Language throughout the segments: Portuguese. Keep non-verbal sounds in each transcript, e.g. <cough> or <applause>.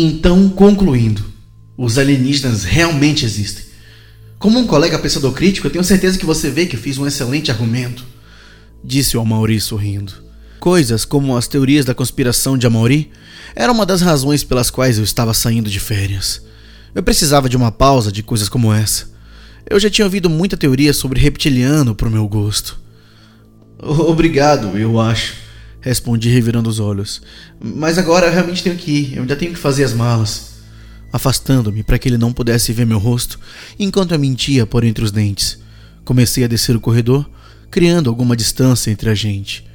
Então, concluindo, os alienígenas realmente existem. Como um colega pensador crítico, eu tenho certeza que você vê que eu fiz um excelente argumento. Disse o Amaury sorrindo. Coisas como as teorias da conspiração de Amaury eram uma das razões pelas quais eu estava saindo de férias. Eu precisava de uma pausa de coisas como essa. Eu já tinha ouvido muita teoria sobre reptiliano pro meu gosto. Obrigado, eu acho, respondi revirando os olhos. Mas agora eu realmente tenho que ir, eu ainda tenho que fazer as malas. Afastando-me para que ele não pudesse ver meu rosto, enquanto eu mentia por entre os dentes. Comecei a descer o corredor, criando alguma distância entre a gente.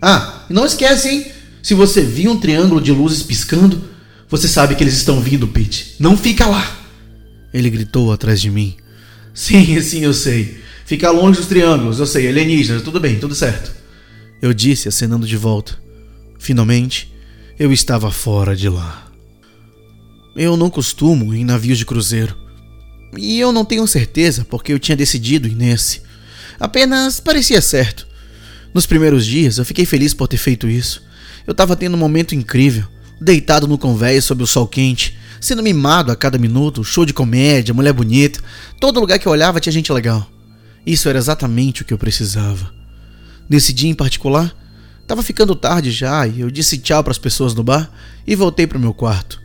Ah, não esquece, hein? Se você viu um triângulo de luzes piscando, você sabe que eles estão vindo, Pete. Não fica lá! Ele gritou atrás de mim. <laughs> Sim, sim, eu sei. Fica longe dos triângulos, eu sei, alienígenas, tudo bem, tudo certo. Eu disse, acenando de volta. Finalmente, eu estava fora de lá. Eu não costumo em navios de cruzeiro. E eu não tenho certeza porque eu tinha decidido ir nesse. Apenas parecia certo. Nos primeiros dias eu fiquei feliz por ter feito isso. Eu estava tendo um momento incrível, deitado no convés sob o sol quente, sendo mimado a cada minuto, show de comédia, mulher bonita. Todo lugar que eu olhava tinha gente legal. Isso era exatamente o que eu precisava. Nesse dia em particular, estava ficando tarde já e eu disse tchau para as pessoas no bar e voltei para o meu quarto.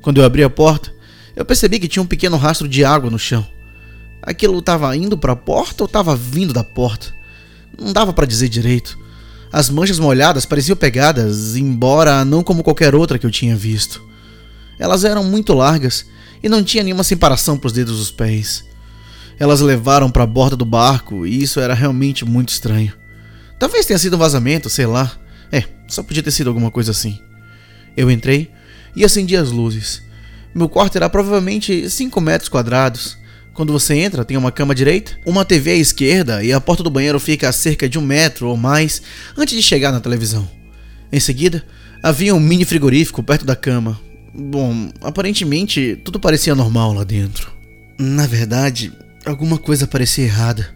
Quando eu abri a porta, eu percebi que tinha um pequeno rastro de água no chão. Aquilo estava indo para a porta ou estava vindo da porta? Não dava para dizer direito. As manchas molhadas pareciam pegadas, embora não como qualquer outra que eu tinha visto. Elas eram muito largas e não tinha nenhuma separação para os dedos dos pés. Elas levaram para a borda do barco e isso era realmente muito estranho. Talvez tenha sido um vazamento, sei lá. É, só podia ter sido alguma coisa assim. Eu entrei e acendi as luzes. Meu quarto era provavelmente 5 metros quadrados. Quando você entra, tem uma cama à direita, uma TV à esquerda e a porta do banheiro fica a cerca de um metro ou mais antes de chegar na televisão. Em seguida, havia um mini frigorífico perto da cama. Bom, aparentemente tudo parecia normal lá dentro. Na verdade, alguma coisa parecia errada.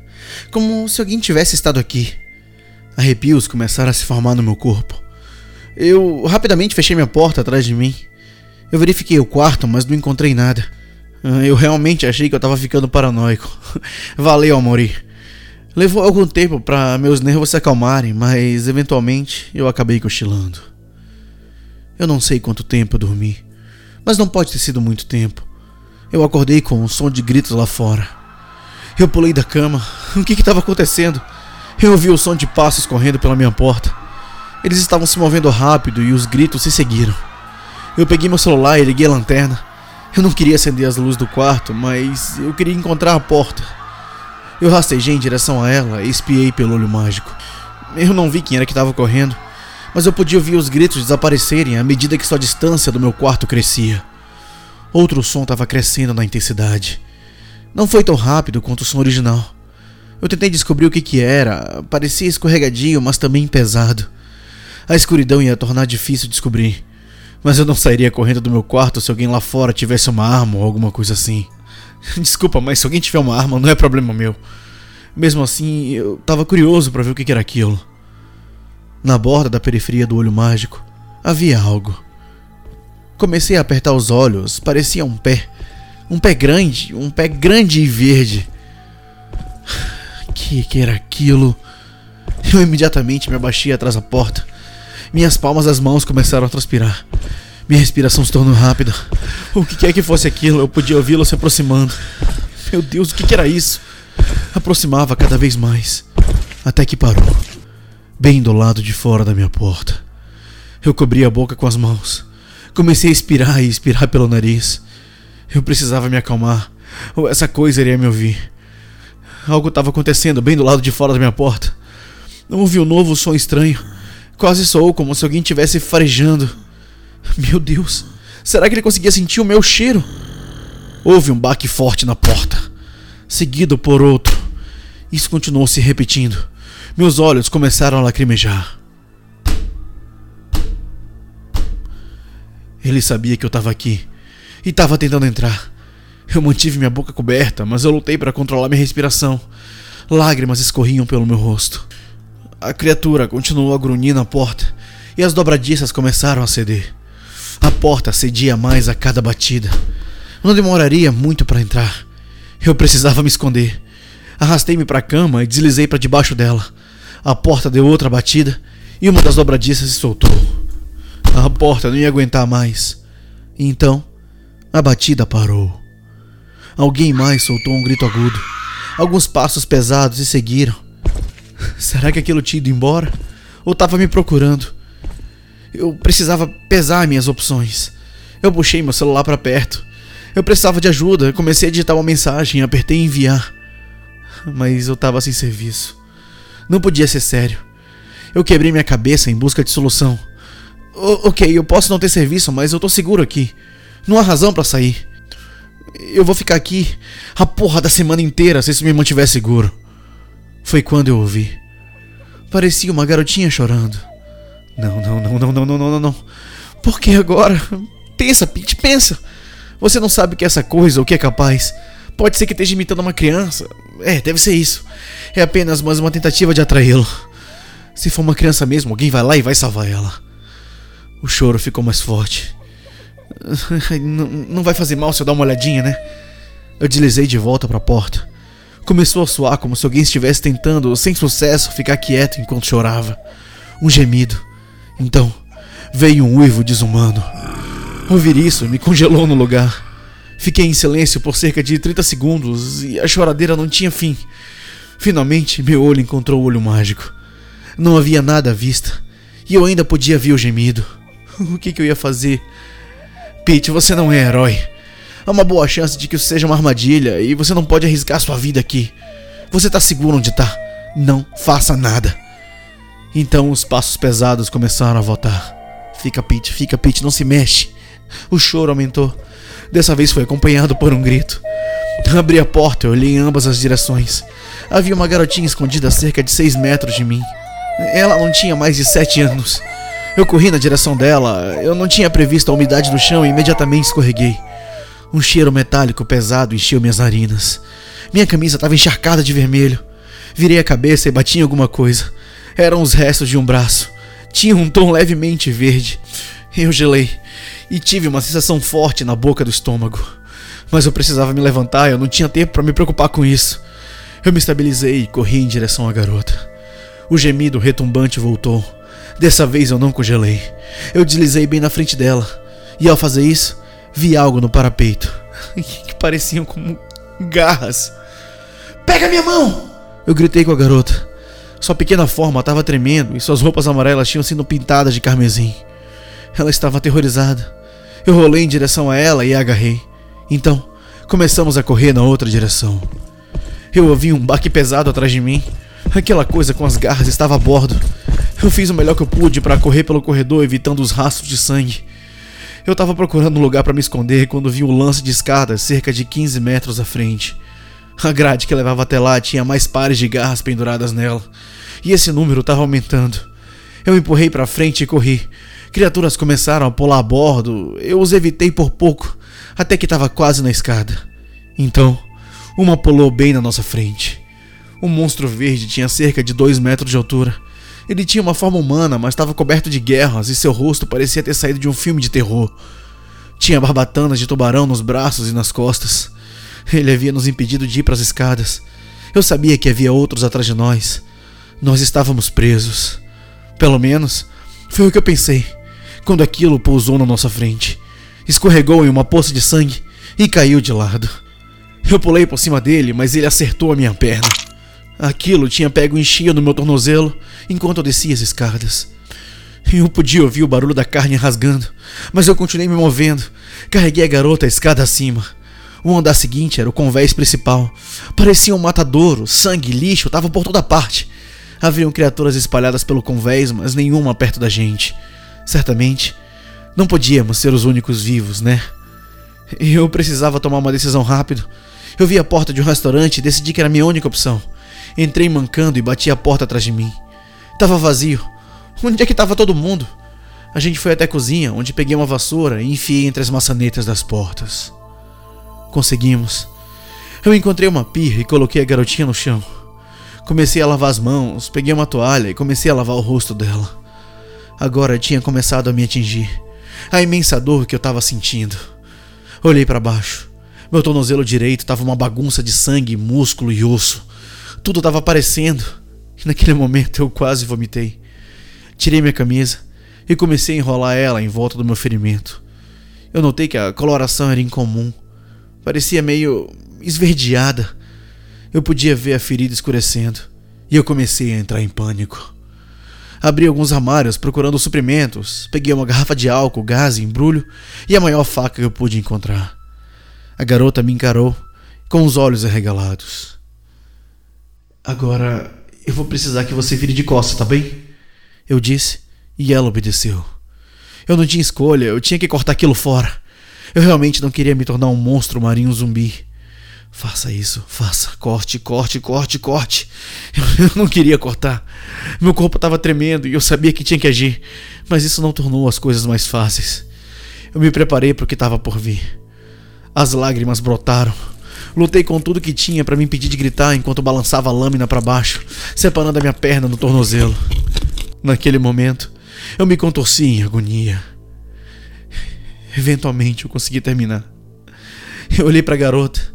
Como se alguém tivesse estado aqui. Arrepios começaram a se formar no meu corpo. Eu rapidamente fechei minha porta atrás de mim. Eu verifiquei o quarto, mas não encontrei nada. Ah, eu realmente achei que eu estava ficando paranoico. <laughs> Valeu, Amori. Levou algum tempo para meus nervos se acalmarem, mas eventualmente eu acabei cochilando. Eu não sei quanto tempo eu dormi, mas não pode ter sido muito tempo. Eu acordei com um som de gritos lá fora. Eu pulei da cama. <laughs> O que estava acontecendo? Eu ouvi o som de passos correndo pela minha porta. Eles estavam se movendo rápido e os gritos se seguiram. Eu peguei meu celular e liguei a lanterna. Eu não queria acender as luzes do quarto, mas eu queria encontrar a porta. Eu rastejei em direção a ela e espiei pelo olho mágico. Eu não vi quem era que estava correndo, mas eu podia ouvir os gritos desaparecerem à medida que sua distância do meu quarto crescia. Outro som estava crescendo na intensidade. Não foi tão rápido quanto o som original. Eu tentei descobrir o que, que era, parecia escorregadio, mas também pesado. A escuridão ia tornar difícil descobrir. Mas eu não sairia correndo do meu quarto se alguém lá fora tivesse uma arma ou alguma coisa assim. <laughs> Desculpa, mas se alguém tiver uma arma, não é problema meu. Mesmo assim, eu tava curioso para ver o que era aquilo. Na borda da periferia do olho mágico, havia algo. Comecei a apertar os olhos, parecia um pé. Um pé grande, um pé grande e verde. Que que era aquilo? Eu imediatamente me abaixei atrás da porta. Minhas palmas das mãos começaram a transpirar. Minha respiração se tornou rápida. O que quer que fosse aquilo, eu podia ouvi-lo se aproximando. Meu Deus, o que era isso? Aproximava cada vez mais, até que parou, bem do lado de fora da minha porta. Eu cobri a boca com as mãos. Comecei a expirar e expirar pelo nariz. Eu precisava me acalmar, ou essa coisa iria me ouvir. Algo estava acontecendo bem do lado de fora da minha porta. Ouvi um novo som estranho. Quase soou como se alguém estivesse farejando. Meu Deus, será que ele conseguia sentir o meu cheiro? Houve um baque forte na porta, seguido por outro. Isso continuou se repetindo. Meus olhos começaram a lacrimejar. Ele sabia que eu estava aqui e estava tentando entrar. Eu mantive minha boca coberta, mas eu lutei para controlar minha respiração. Lágrimas escorriam pelo meu rosto. A criatura continuou a grunhir na porta e as dobradiças começaram a ceder. A porta cedia mais a cada batida. Não demoraria muito para entrar. Eu precisava me esconder. Arrastei-me para a cama e deslizei para debaixo dela. A porta deu outra batida e uma das dobradiças se soltou. A porta não ia aguentar mais. Então, a batida parou. Alguém mais soltou um grito agudo. Alguns passos pesados e seguiram. Será que aquilo tinha ido embora? Ou estava me procurando? Eu precisava pesar minhas opções. Eu puxei meu celular para perto. Eu precisava de ajuda. Comecei a digitar uma mensagem, apertei enviar. Mas eu estava sem serviço. Não podia ser sério. Eu quebrei minha cabeça em busca de solução. O ok, eu posso não ter serviço, mas eu tô seguro aqui. Não há razão para sair. Eu vou ficar aqui a porra da semana inteira se isso me mantiver seguro. Foi quando eu ouvi. Parecia uma garotinha chorando. Não, não, não, não, não, não, não, não. Por que agora? Pensa, Pete, pensa. Você não sabe o que é essa coisa ou o que é capaz. Pode ser que esteja imitando uma criança. É, deve ser isso. É apenas mais uma tentativa de atraí-lo. Se for uma criança mesmo, alguém vai lá e vai salvar ela. O choro ficou mais forte. Não, vai fazer mal se eu dar uma olhadinha, né? Eu deslizei de volta para a porta. Começou a soar como se alguém estivesse tentando, sem sucesso, ficar quieto enquanto chorava. Um gemido. Então, veio um uivo desumano. Ouvir isso me congelou no lugar. Fiquei em silêncio por cerca de 30 segundos e a choradeira não tinha fim. Finalmente, meu olho encontrou o olho mágico. Não havia nada à vista e eu ainda podia ver o gemido. <laughs> O que, que eu ia fazer? Pete, você não é herói. Há uma boa chance de que isso seja uma armadilha e você não pode arriscar sua vida aqui. Você tá seguro onde tá. Não faça nada. Então os passos pesados começaram a voltar. Fica, Pete, fica, Pete, não se mexe. O choro aumentou. Dessa vez foi acompanhado por um grito. Abri a porta e olhei em ambas as direções. Havia uma garotinha escondida a cerca de seis metros de mim. Ela não tinha mais de sete anos. Eu corri na direção dela, eu não tinha previsto a umidade do chão e imediatamente escorreguei. Um cheiro metálico pesado encheu minhas narinas. Minha camisa estava encharcada de vermelho. Virei a cabeça e bati em alguma coisa. Eram os restos de um braço. Tinha um tom levemente verde. Eu gelei e tive uma sensação forte na boca do estômago. Mas eu precisava me levantar, eu não tinha tempo para me preocupar com isso. Eu me estabilizei e corri em direção à garota. O gemido retumbante voltou. Dessa vez eu não congelei. Eu deslizei bem na frente dela. E ao fazer isso, vi algo no parapeito <laughs> que pareciam como garras. Pega minha mão! Eu gritei com a garota. Sua pequena forma estava tremendo e suas roupas amarelas tinham sido pintadas de carmesim. Ela estava aterrorizada. Eu rolei em direção a ela e a agarrei. Então, começamos a correr na outra direção. Eu ouvi um baque pesado atrás de mim. Aquela coisa com as garras estava a bordo. Eu fiz o melhor que eu pude para correr pelo corredor, evitando os rastros de sangue. Eu estava procurando um lugar para me esconder quando vi o lance de escadas cerca de 15 metros à frente. A grade que levava até lá tinha mais pares de garras penduradas nela, e esse número estava aumentando. Eu empurrei para frente e corri, Criaturas começaram a pular a bordo, eu os evitei por pouco, até que estava quase na escada. Então, uma pulou bem na nossa frente. O monstro verde tinha cerca de dois metros de altura. Ele tinha uma forma humana, mas estava coberto de guerras e seu rosto parecia ter saído de um filme de terror. Tinha barbatanas de tubarão nos braços e nas costas. Ele havia nos impedido de ir para as escadas. Eu sabia que havia outros atrás de nós. Nós estávamos presos. Pelo menos, foi o que eu pensei quando aquilo pousou na nossa frente. Escorregou em uma poça de sangue e caiu de lado. Eu pulei por cima dele, mas ele acertou a minha perna. Aquilo tinha pego em cheio no meu tornozelo enquanto eu descia as escadas. Eu podia ouvir o barulho da carne rasgando, mas eu continuei me movendo. Carreguei a garota a escada acima. O andar seguinte era o convés principal. Parecia um matadouro, sangue lixo estavam por toda parte. Haviam criaturas espalhadas pelo convés, mas nenhuma perto da gente. Certamente, não podíamos ser os únicos vivos, né? Eu precisava tomar uma decisão rápido. Eu vi a porta de um restaurante e decidi que era a minha única opção. Entrei mancando e bati a porta atrás de mim. Tava vazio. Onde é que estava todo mundo? A gente foi até a cozinha, onde peguei uma vassoura e enfiei entre as maçanetas das portas. Conseguimos. Eu encontrei uma pia e coloquei a garotinha no chão. Comecei a lavar as mãos, peguei uma toalha e comecei a lavar o rosto dela. Agora tinha começado a me atingir. a imensa dor que eu estava sentindo. Olhei para baixo. Meu tornozelo direito estava uma bagunça de sangue, músculo e osso. Tudo estava aparecendo. E naquele momento eu quase vomitei. Tirei minha camisa e comecei a enrolar ela em volta do meu ferimento. Eu notei que a coloração era incomum. Parecia meio esverdeada. Eu podia ver a ferida escurecendo. E eu comecei a entrar em pânico. Abri alguns armários procurando suprimentos, peguei uma garrafa de álcool, gás, embrulho e a maior faca que eu pude encontrar. A garota me encarou com os olhos arregalados. Agora eu vou precisar que você vire de costas, tá bem? Eu disse e ela obedeceu. Eu não tinha escolha, eu tinha que cortar aquilo fora. Eu realmente não queria me tornar um monstro marinho zumbi. Faça isso, faça, corte, corte, corte, corte. Eu não queria cortar. Meu corpo estava tremendo e eu sabia que tinha que agir, mas isso não tornou as coisas mais fáceis. Eu me preparei para o que estava por vir. As lágrimas brotaram. Lutei com tudo que tinha para me impedir de gritar enquanto balançava a lâmina para baixo, separando a minha perna no tornozelo. Naquele momento, eu me contorci em agonia. Eventualmente eu consegui terminar. Eu olhei para a garota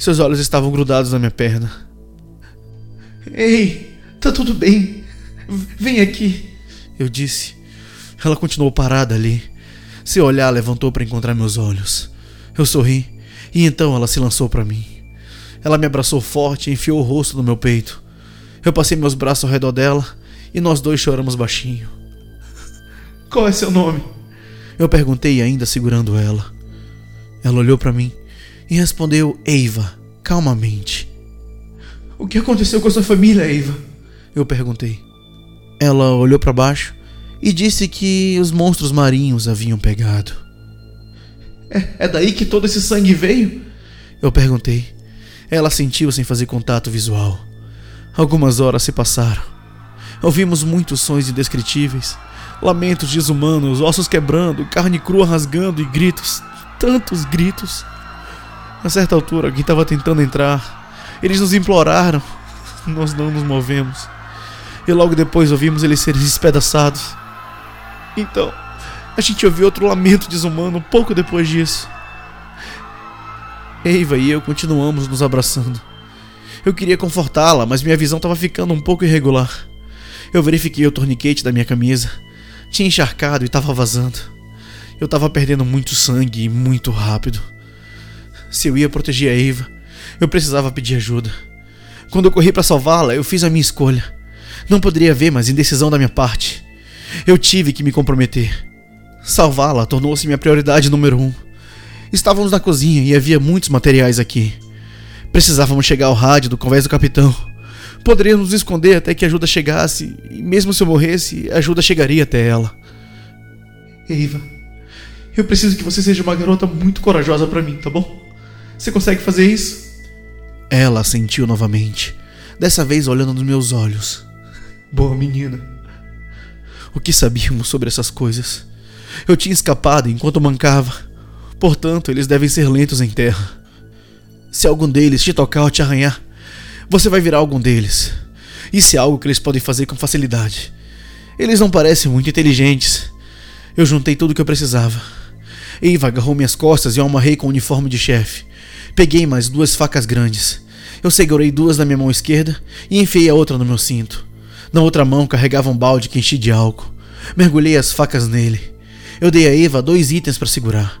seus olhos estavam grudados na minha perna. Ei, tá tudo bem. Vem aqui, eu disse. Ela continuou parada ali. Seu olhar levantou para encontrar meus olhos. Eu sorri e então ela se lançou para mim. Ela me abraçou forte e enfiou o rosto no meu peito. Eu passei meus braços ao redor dela e nós dois choramos baixinho. <laughs> Qual é seu nome? Eu perguntei ainda segurando ela. Ela olhou para mim e respondeu Eiva, calmamente. O que aconteceu com a sua família, Eiva? Eu perguntei. Ela olhou para baixo e disse que os monstros marinhos haviam pegado. É, é daí que todo esse sangue veio? Eu perguntei. Ela sentiu sem fazer contato visual. Algumas horas se passaram. Ouvimos muitos sons indescritíveis, lamentos desumanos, ossos quebrando, carne crua rasgando e gritos, tantos gritos. A certa altura, alguém estava tentando entrar. Eles nos imploraram. Nós não nos movemos. E logo depois ouvimos eles serem despedaçados. Então, a gente ouviu outro lamento desumano pouco depois disso. Eva e eu continuamos nos abraçando. Eu queria confortá-la, mas minha visão estava ficando um pouco irregular. Eu verifiquei o torniquete da minha camisa. Tinha encharcado e estava vazando. Eu estava perdendo muito sangue e muito rápido. Se eu ia proteger a Eva, eu precisava pedir ajuda. Quando eu corri para salvá-la, eu fiz a minha escolha. Não poderia haver mais indecisão da minha parte. Eu tive que me comprometer. Salvá-la tornou-se minha prioridade número um. Estávamos na cozinha e havia muitos materiais aqui. Precisávamos chegar ao rádio do convés do capitão. Poderíamos nos esconder até que a ajuda chegasse, e mesmo se eu morresse, a ajuda chegaria até ela. Eva, eu preciso que você seja uma garota muito corajosa para mim, tá bom? Você consegue fazer isso? Ela sentiu novamente, dessa vez olhando nos meus olhos. Boa menina. O que sabíamos sobre essas coisas? Eu tinha escapado enquanto mancava. Portanto, eles devem ser lentos em terra. Se algum deles te tocar ou te arranhar, você vai virar algum deles. Isso é algo que eles podem fazer com facilidade. Eles não parecem muito inteligentes. Eu juntei tudo o que eu precisava. Eva agarrou minhas costas e eu amarrei com o uniforme de chefe. Peguei mais duas facas grandes. Eu segurei duas na minha mão esquerda e enfiei a outra no meu cinto. Na outra mão carregava um balde que enchi de álcool. Mergulhei as facas nele. Eu dei a Eva dois itens para segurar.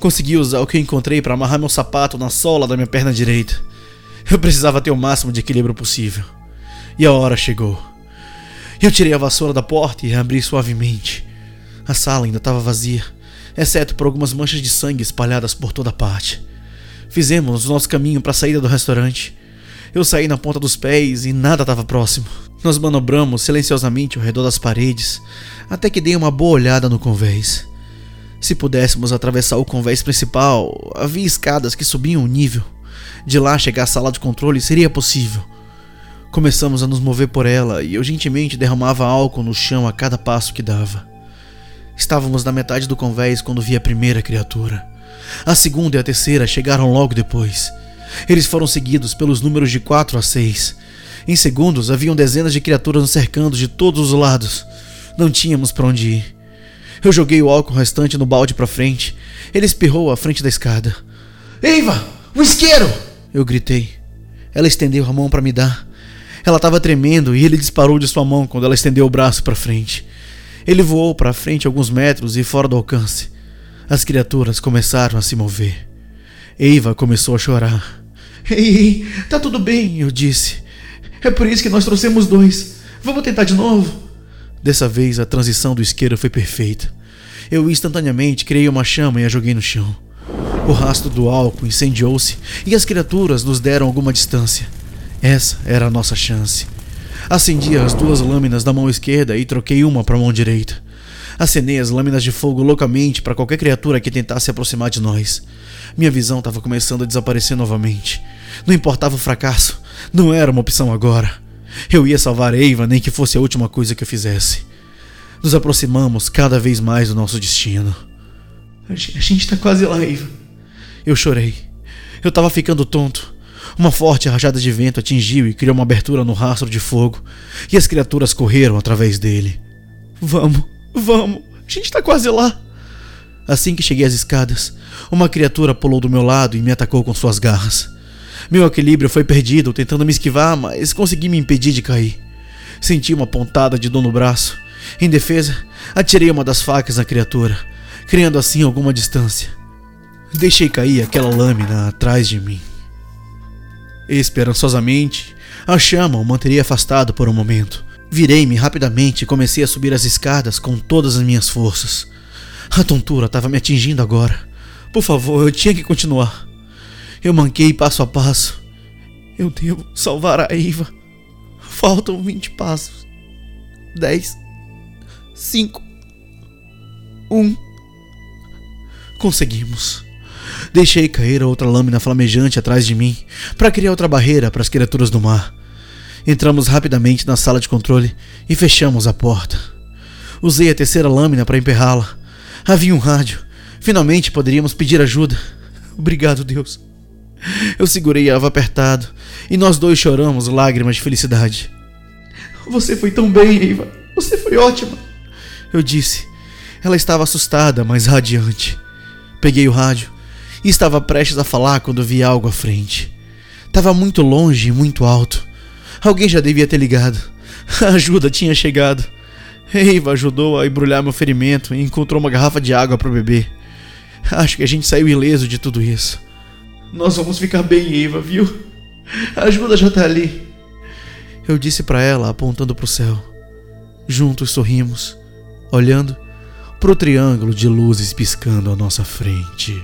Consegui usar o que eu encontrei para amarrar meu sapato na sola da minha perna direita. Eu precisava ter o máximo de equilíbrio possível. E a hora chegou. Eu tirei a vassoura da porta e a abri suavemente. A sala ainda estava vazia, exceto por algumas manchas de sangue espalhadas por toda parte. Fizemos o nosso caminho para a saída do restaurante. Eu saí na ponta dos pés e nada estava próximo. Nós manobramos silenciosamente ao redor das paredes, até que dei uma boa olhada no convés. Se pudéssemos atravessar o convés principal, havia escadas que subiam o nível. De lá chegar à sala de controle seria possível. Começamos a nos mover por ela e eu gentilmente derramava álcool no chão a cada passo que dava. Estávamos na metade do convés quando vi a primeira criatura. A segunda e a terceira chegaram logo depois. Eles foram seguidos pelos números de 4 a 6. Em segundos, haviam dezenas de criaturas nos cercando de todos os lados. Não tínhamos para onde ir. Eu joguei o álcool restante no balde para frente. Ele espirrou à frente da escada. Eiva, um isqueiro! Eu gritei. Ela estendeu a mão para me dar. Ela estava tremendo e ele disparou de sua mão quando ela estendeu o braço para frente. Ele voou para frente alguns metros e fora do alcance. As criaturas começaram a se mover. Eiva começou a chorar. Ei, tá tudo bem, eu disse. É por isso que nós trouxemos dois. Vamos tentar de novo? Dessa vez a transição do isqueiro foi perfeita. Eu instantaneamente criei uma chama e a joguei no chão. O rastro do álcool incendiou-se e as criaturas nos deram alguma distância. Essa era a nossa chance. Acendi as duas lâminas da mão esquerda e troquei uma para a mão direita. Acenei as lâminas de fogo loucamente para qualquer criatura que tentasse se aproximar de nós. Minha visão estava começando a desaparecer novamente. Não importava o fracasso, não era uma opção agora. Eu ia salvar Eva, nem que fosse a última coisa que eu fizesse. Nos aproximamos cada vez mais do nosso destino. A gente está quase lá, Eva. Eu chorei. Eu estava ficando tonto. Uma forte rajada de vento atingiu e criou uma abertura no rastro de fogo, e as criaturas correram através dele. Vamos, vamos, a gente está quase lá. Assim que cheguei às escadas, uma criatura pulou do meu lado e me atacou com suas garras. Meu equilíbrio foi perdido tentando me esquivar, mas consegui me impedir de cair. Senti uma pontada de dor no braço. Em defesa, atirei uma das facas na criatura, criando assim alguma distância. Deixei cair aquela lâmina atrás de mim. Esperançosamente, a chama o manteria afastado por um momento. Virei-me rapidamente e comecei a subir as escadas com todas as minhas forças. A tontura estava me atingindo agora. Por favor, eu tinha que continuar. Eu manquei passo a passo. Eu devo salvar a Eva. Faltam 20 passos. 10. 5. 1. Conseguimos. Deixei cair outra lâmina flamejante atrás de mim para criar outra barreira para as criaturas do mar. Entramos rapidamente na sala de controle e fechamos a porta. Usei a terceira lâmina para emperrá-la. Havia um rádio. Finalmente poderíamos pedir ajuda. <laughs> Obrigado, Deus. Eu segurei Ava apertado e nós dois choramos lágrimas de felicidade. Você foi tão bem, Eva. Você foi ótima. Eu disse. Ela estava assustada, mas radiante. Peguei o rádio e estava prestes a falar quando vi algo à frente. Estava muito longe e muito alto. Alguém já devia ter ligado. A ajuda tinha chegado. Eva ajudou a embrulhar meu ferimento e encontrou uma garrafa de água para beber. Acho que a gente saiu ileso de tudo isso. Nós vamos ficar bem, Eva, viu? A ajuda já tá ali. Eu disse para ela, apontando para o céu. Juntos sorrimos, olhando para o triângulo de luzes piscando à nossa frente.